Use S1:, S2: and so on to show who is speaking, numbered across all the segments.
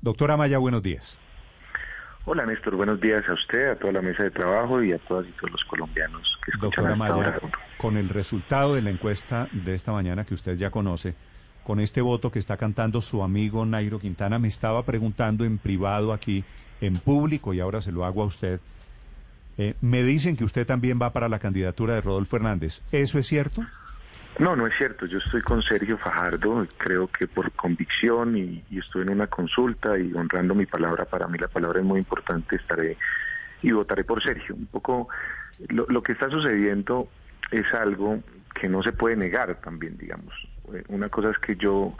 S1: Doctora Maya, buenos días.
S2: Hola Néstor, buenos días a usted, a toda la mesa de trabajo y a todas y todos los colombianos que escuchan
S1: Doctora Maya, con el resultado de la encuesta de esta mañana que usted ya conoce, con este voto que está cantando su amigo Nairo Quintana, me estaba preguntando en privado aquí, en público, y ahora se lo hago a usted. eh, me dicen que usted también va para la candidatura de Rodolfo Hernández. ¿Eso es cierto?
S2: No, no es cierto, yo estoy con Sergio Fajardo, creo que por convicción y, y estoy en una consulta y honrando mi palabra, para mí la palabra es muy importante, estaré y votaré por Sergio. Un poco lo, lo que está sucediendo es algo que no se puede negar también, digamos. Eh, Una cosa es que yo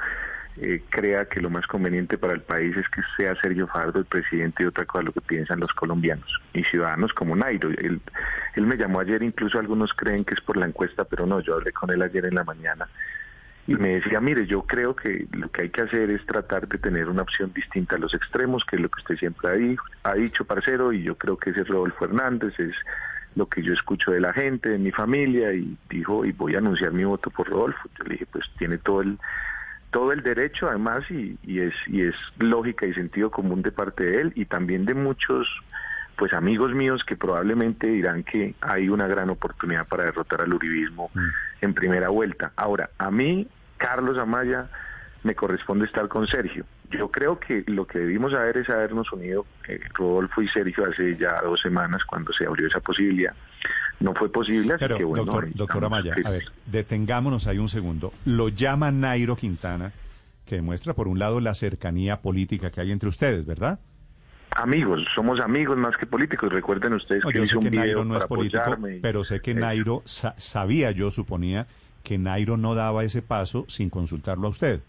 S2: eh, crea que lo más conveniente para el país es que sea Sergio Fajardo el presidente y otra cosa lo que piensan los colombianos y ciudadanos como Nairo. Él, él me llamó ayer, incluso algunos creen que es por la encuesta, pero no, yo hablé con él ayer en la mañana y me decía, mire, yo creo que lo que hay que hacer es tratar de tener una opción distinta a los extremos, que es lo que usted siempre ha, di- ha dicho, parcero, y yo creo que ese es Rodolfo Hernández, es lo que yo escucho de la gente, de mi familia, y dijo, y voy a anunciar mi voto por Rodolfo. Yo le dije, pues tiene todo el todo el derecho además y, y es y es lógica y sentido común de parte de él y también de muchos pues amigos míos que probablemente dirán que hay una gran oportunidad para derrotar al uribismo en primera vuelta. Ahora, a mí, Carlos Amaya, me corresponde estar con Sergio. Yo creo que lo que debimos haber es habernos unido, eh, Rodolfo y Sergio, hace ya dos semanas cuando se abrió esa posibilidad. No fue posible, así
S1: Pero,
S2: que bueno.
S1: doctor,
S2: que-
S1: a ver, detengámonos ahí un segundo. Lo llama Nairo Quintana, que demuestra, por un lado, la cercanía política que hay entre ustedes, ¿verdad?
S2: Amigos, somos amigos más que políticos. Recuerden ustedes
S1: No,
S2: que
S1: yo
S2: hice
S1: sé
S2: un
S1: que
S2: video
S1: Nairo no es político,
S2: apoyarme
S1: pero sé que. Nairo, sa- sabía yo, suponía, que Nairo no daba ese paso sin consultarlo a usted.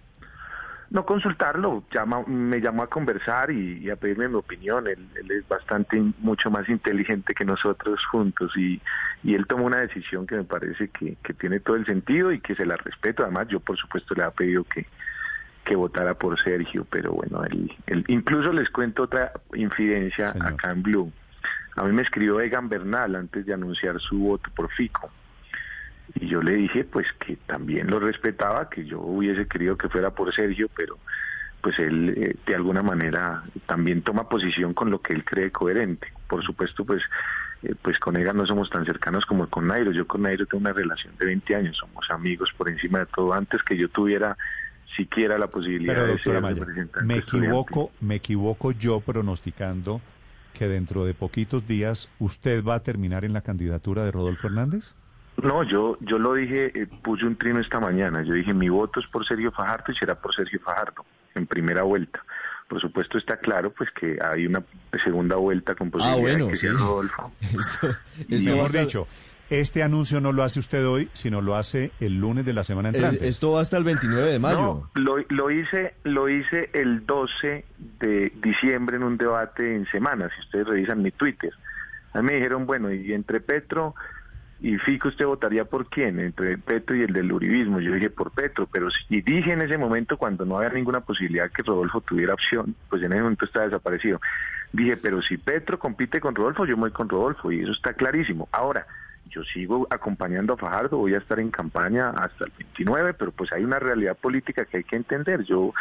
S2: No consultarlo, llama, me llamó a conversar y, y a pedirme mi opinión. Él, él es bastante, mucho más inteligente que nosotros juntos y, y él tomó una decisión que me parece que, que tiene todo el sentido y que se la respeto. Además, yo por supuesto le he pedido que, que votara por Sergio, pero bueno, él, él- incluso les cuento otra infidencia
S1: Señor.
S2: acá en Blue. A mí me escribió Egan Bernal antes de anunciar su voto por Fico. Y yo le dije pues que también lo respetaba, que yo hubiese querido que fuera por Sergio, pero pues él eh, de alguna manera también toma posición con lo que él cree coherente. Por supuesto, pues eh, pues con Egan no somos tan cercanos como con Nairo. Yo con Nairo tengo una relación de 20 años, somos amigos por encima de todo. Antes que yo tuviera siquiera la posibilidad
S1: Pero,
S2: de ser
S1: Maya,
S2: representante
S1: me equivoco, me equivoco yo pronosticando que dentro de poquitos días usted va a terminar en la candidatura de Rodolfo Hernández.
S2: No, yo yo lo dije, eh, puse un trino esta mañana. Yo dije, mi voto es por Sergio Fajardo y será por Sergio Fajardo en primera vuelta. Por supuesto está claro pues que hay una segunda vuelta con posibilidad
S3: Ah, bueno,
S2: de que
S3: sí.
S2: sea Rodolfo.
S3: Esto,
S2: Y
S3: esto
S1: Mejor dicho, este anuncio no lo hace usted hoy, sino lo hace el lunes de la semana
S3: eh,
S1: entrante.
S3: esto va hasta el 29 de mayo.
S2: No, lo, lo hice lo hice el 12 de diciembre en un debate en semana, si ustedes revisan mi Twitter. A mí me dijeron, bueno, y entre Petro y Fico usted votaría por quién, entre Petro y el del uribismo. Yo dije por Petro, pero si y dije en ese momento cuando no había ninguna posibilidad que Rodolfo tuviera opción, pues en ese momento está desaparecido. Dije, pero si Petro compite con Rodolfo, yo voy con Rodolfo y eso está clarísimo. Ahora, yo sigo acompañando a Fajardo, voy a estar en campaña hasta el 29, pero pues hay una realidad política que hay que entender. Yo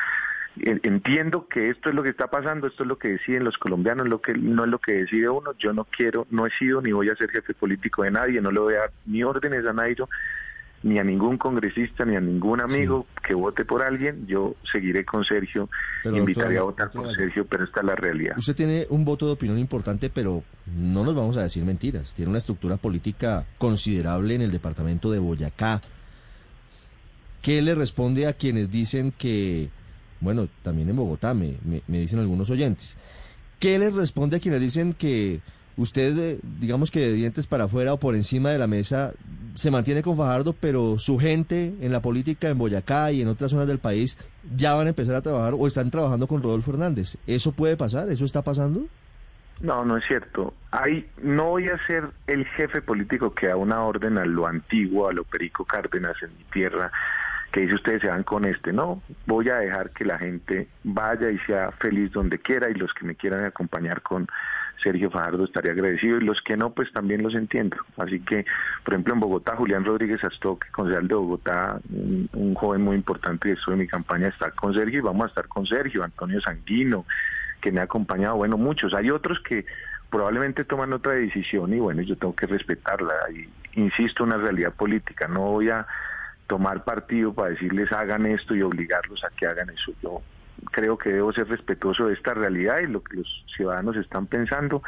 S2: entiendo que esto es lo que está pasando, esto es lo que deciden los colombianos, lo que no es lo que decide uno. Yo no quiero, no he sido ni voy a ser jefe político de nadie, no le voy a dar ni órdenes a Nairo, ni a ningún congresista, ni a ningún amigo que vote por alguien. Yo seguiré con Sergio,
S3: Pero, doctora-
S2: a votar
S3: doctora
S2: por. Sergio, pero esta es la realidad.
S3: Usted tiene un voto de opinión importante, pero no nos vamos a decir mentiras. Tiene una estructura política considerable en el departamento de Boyacá. ¿Qué le responde a quienes dicen que, bueno, también en Bogotá, me, me- dicen algunos oyentes, ¿qué les responde a quienes dicen que usted, eh, digamos que de dientes para afuera o por encima de la mesa, se mantiene con Fajardo, pero su gente en la política en Boyacá y en otras zonas del país ya van a empezar a trabajar o están trabajando con Rodolfo Hernández. ¿Eso puede pasar? ¿Eso está pasando?
S2: No, no es cierto. Hay, no voy a ser el jefe político que da una orden a lo antiguo, a lo Perico Cárdenas en mi tierra, que dice ustedes se van con este. No, voy a dejar que la gente vaya y sea feliz donde quiera y los que me quieran acompañar con Sergio Fajardo estaría agradecido y los que no, pues también los entiendo. Así que, por ejemplo, en Bogotá, Julián Rodríguez Astoque, concejal de Bogotá, un, joven muy importante que en mi campaña, está con Sergio y vamos a estar con Sergio, Antonio Sanguino, que me ha acompañado, bueno, muchos. Hay otros que probablemente toman otra decisión y bueno, yo tengo que respetarla. Y, insisto, una realidad política, no voy a tomar partido para decirles hagan esto y obligarlos a que hagan eso. Yo creo que debo ser respetuoso de esta realidad y lo que los ciudadanos están pensando.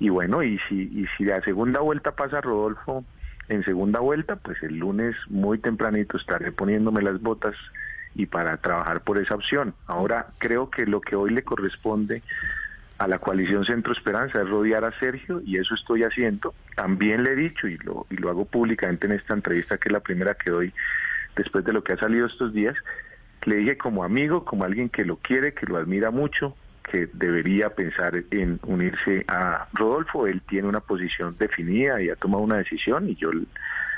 S2: Y bueno, y si, y si la segunda vuelta pasa Rodolfo en segunda vuelta, pues el lunes muy tempranito estaré poniéndome las botas y para trabajar por esa opción. Ahora creo que lo que hoy le corresponde a la coalición Centro Esperanza es rodear a Sergio y eso estoy haciendo. También le he dicho y lo, y lo hago públicamente en esta entrevista que es la primera que doy después de lo que ha salido estos días, le dije como amigo, como alguien que lo quiere, que lo admira mucho, que debería pensar en unirse a Rodolfo. Él tiene una posición definida y ha tomado una decisión y yo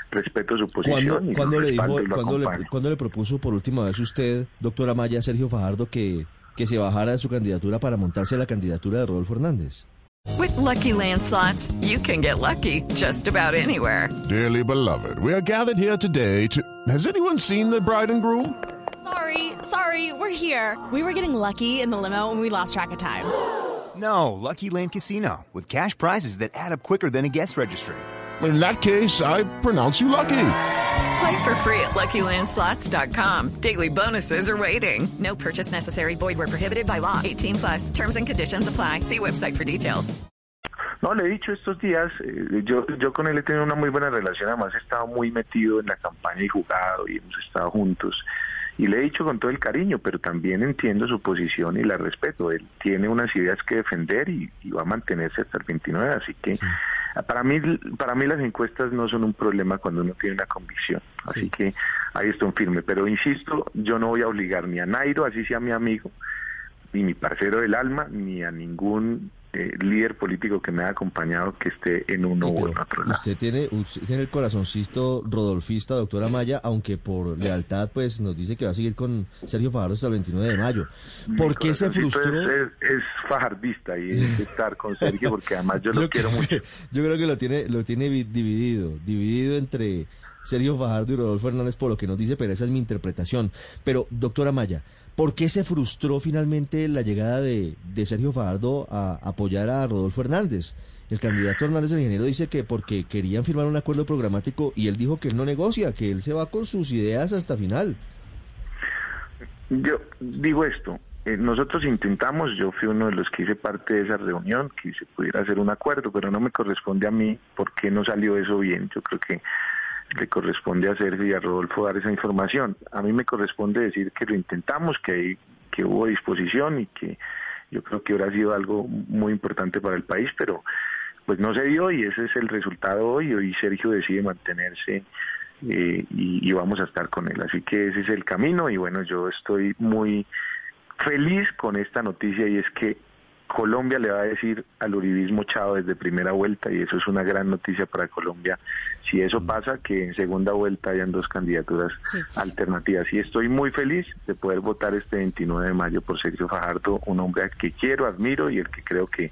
S2: respeto su posición.
S3: ¿Cuándo, le, dijo, le, le propuso por última vez usted, doctora Maya, Sergio Fajardo, que, que se bajara de su candidatura para montarse a la candidatura de Rodolfo Hernández?
S4: With lucky landslots, you can get lucky just about anywhere.
S5: Dearly beloved, we are gathered here today to. Has anyone seen the bride and groom?
S6: Sorry, sorry, we're here. We were getting lucky in the limo and we lost track of time.
S7: No, Lucky Land Casino, with cash prizes that add up quicker than a guest registry
S5: in that case, I pronounce you lucky.
S4: Play for free at LuckyLandSlots.com. Daily bonuses are waiting. No purchase necessary. Void were prohibited by law. 18 plus. Terms and conditions apply. See website for details.
S2: No, le he dicho estos días, eh, yo, yo con él he tenido una muy buena relación, además he estado muy metido en la campaña y jugado y hemos estado juntos. Y le he dicho con todo el cariño, pero también entiendo su posición y la respeto. Él tiene unas ideas que defender y, va a mantenerse hasta el 29, así que... Para mí, para mí las encuestas no son un problema cuando uno tiene una convicción, así que ahí estoy firme. Pero insisto, yo no voy a obligar ni a Nairo, así sea mi amigo, ni mi parcero del alma, ni a ningún eh, líder político que me ha acompañado que esté en uno u otro lado.
S3: Usted tiene, usted tiene el corazoncito rodolfista, doctora Maya, aunque por lealtad pues nos dice que va a seguir con Sergio Fajardo hasta el 29 de mayo. ¿Por qué se frustró?
S2: Es, es, fajardista y es estar con Sergio porque además yo lo quiero mucho.
S3: Yo creo que lo tiene, lo tiene dividido, dividido entre Sergio Fajardo y Rodolfo Hernández por lo que nos dice, pero esa es mi interpretación. Pero, doctora Maya, ¿Por qué se frustró finalmente la llegada de, Sergio Fajardo a apoyar a Rodolfo Hernández? El candidato Hernández, el ingeniero, dice que porque querían firmar un acuerdo programático y él dijo que él no negocia, que él se va con sus ideas hasta final.
S2: Yo digo esto, eh, nosotros intentamos, yo fui uno de los que hice parte de esa reunión, que se pudiera hacer un acuerdo, pero no me corresponde a mí porque no salió eso bien. Yo creo que le corresponde a Sergio y a Rodolfo dar esa información. A mí me corresponde decir que lo intentamos, que, que hubo disposición y que yo creo que hubiera sido algo muy importante para el país, pero pues no se dio y ese es el resultado hoy. Hoy Sergio decide mantenerse eh, y, y, vamos a estar con él. Así que ese es el camino y bueno, yo estoy muy feliz con esta noticia y es que Colombia le va a decir al uribismo chao desde primera vuelta y eso es una gran noticia para Colombia. Si eso mm. pasa, que en segunda vuelta hayan dos candidaturas alternativas. Y estoy muy feliz de poder votar este 29 de mayo por Sergio Fajardo, un hombre al que quiero, admiro y el que creo que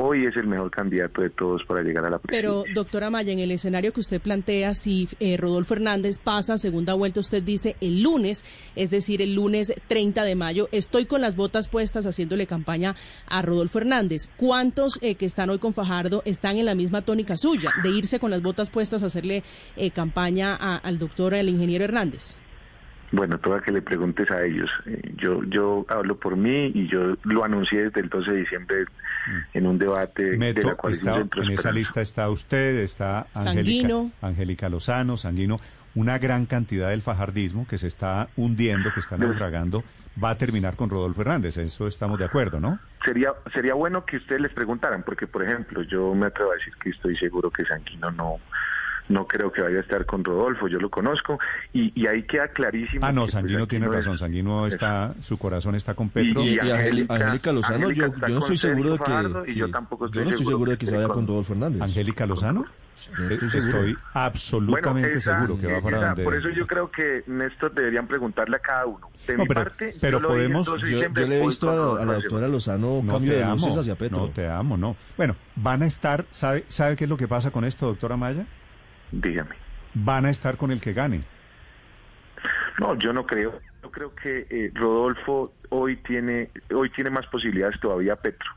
S2: hoy es el mejor candidato de todos para llegar a la
S8: presidencia. Pero, doctora Maya, en el escenario que usted plantea, si eh, Rodolfo Hernández pasa segunda vuelta, usted dice el lunes, es decir, el lunes 30 de mayo, estoy con las botas puestas haciéndole campaña a Rodolfo Hernández. ¿Cuántos eh, que están hoy con Fajardo están en la misma tónica suya, de irse con las botas puestas a hacerle eh, campaña al doctor, al ingeniero Hernández?
S2: Bueno, toda que le preguntes a ellos. Eh, yo yo hablo por mí y yo lo anuncié desde el 12 de diciembre mm. en un debate de la coalición
S1: En esa lista está usted, está Angélica, Lozano, Sanguino, una gran cantidad del fajardismo que se está hundiendo, que está naufragando, va a terminar con Rodolfo Hernández. Eso estamos de acuerdo, ¿no?
S2: sería sería bueno que ustedes les preguntaran, porque por ejemplo, yo me atrevo a decir que estoy seguro que Sanguino no no creo que vaya a estar con Rodolfo, yo lo conozco, y, y ahí queda clarísimo.
S1: Ah, no,
S2: que, pues,
S1: Sanguino tiene
S2: no es-
S1: razón, Sanguino está, su corazón está con Petro.
S3: Y, y Angéli- Angélica Lozano, yo, yo no estoy seguro de que, que-
S2: yo tampoco estoy
S3: no estoy
S2: seguro
S3: de
S2: que
S3: se vaya
S2: con-
S3: Rodolfo Hernández.
S1: Angélica Lozano.
S3: No estoy
S1: Estoy,
S3: seguro.
S1: absolutamente
S2: Bueno, esa-
S1: seguro que va para
S2: esa-
S1: donde...
S2: Por eso yo creo que Néstor deberían preguntarle a cada uno. De
S1: No,
S2: mi
S1: pero-
S2: parte,
S1: pero
S2: yo
S1: podemos-
S2: 12 de
S3: Yo, le he visto a, la doctora Lozano
S1: No
S3: cambio
S1: te
S3: de
S1: amo,
S3: luces hacia Petro.
S1: no te amo, no. Bueno, van a estar, ¿sabe, ¿sabe qué es lo que pasa con esto, doctora Maya?
S2: Dígame.
S1: Van a estar con el que gane.
S2: No, yo no creo. Yo creo que eh, Rodolfo hoy tiene hoy tiene más posibilidades todavía Petro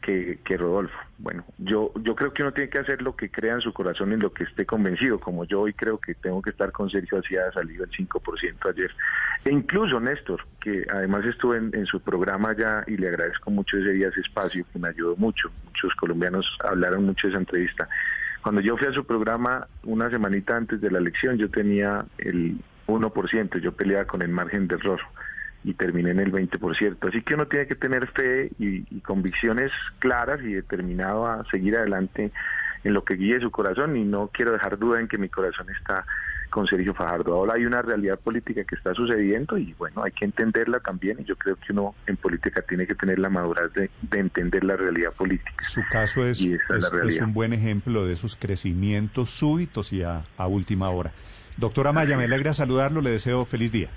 S2: que, que Rodolfo. Bueno, yo yo creo que uno tiene que hacer lo que crea en su corazón y en lo que esté convencido. Como yo hoy creo que tengo que estar con Sergio Hacía salido el 5% ayer. E incluso Néstor, que además estuve en, en su programa ya y le agradezco mucho ese día ese espacio que me ayudó mucho. Muchos colombianos hablaron mucho de esa entrevista. Cuando yo fui a su programa una semanita antes de la elección, yo tenía el 1%, yo peleaba con el margen de error y terminé en el 20%. Así que uno tiene que tener fe y, y convicciones claras y determinado a seguir adelante en lo que guíe su corazón y no quiero dejar duda en que mi corazón está con Sergio Fajardo. Ahora hay una realidad política que está sucediendo y bueno, hay que entenderla también y yo creo que uno en política tiene que tener la madurez de, de entender la realidad política.
S1: Su caso es, un buen ejemplo de esos crecimientos súbitos y a, a última hora. Doctora Maya, me alegra saludarlo, le deseo feliz día.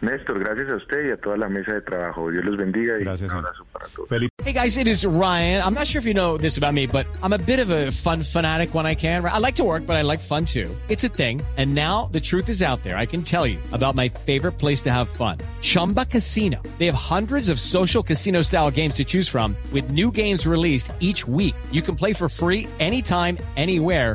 S2: Néstor, gracias a usted y a toda la mesa de trabajo. Dios los bendiga y
S1: Gracias,
S2: un
S1: señor.
S2: abrazo para todos.
S1: Felipe.
S9: Hey guys, it is Ryan. I'm not sure if you know this about me, but I'm a bit of a fun fanatic when I can. I like to work, but I like fun too. It's a thing. And now the truth is out there. I can tell you about my favorite place to have fun. Chumba Casino. They have hundreds of social casino style games to choose from with new games released each week. You can play for free anytime, anywhere.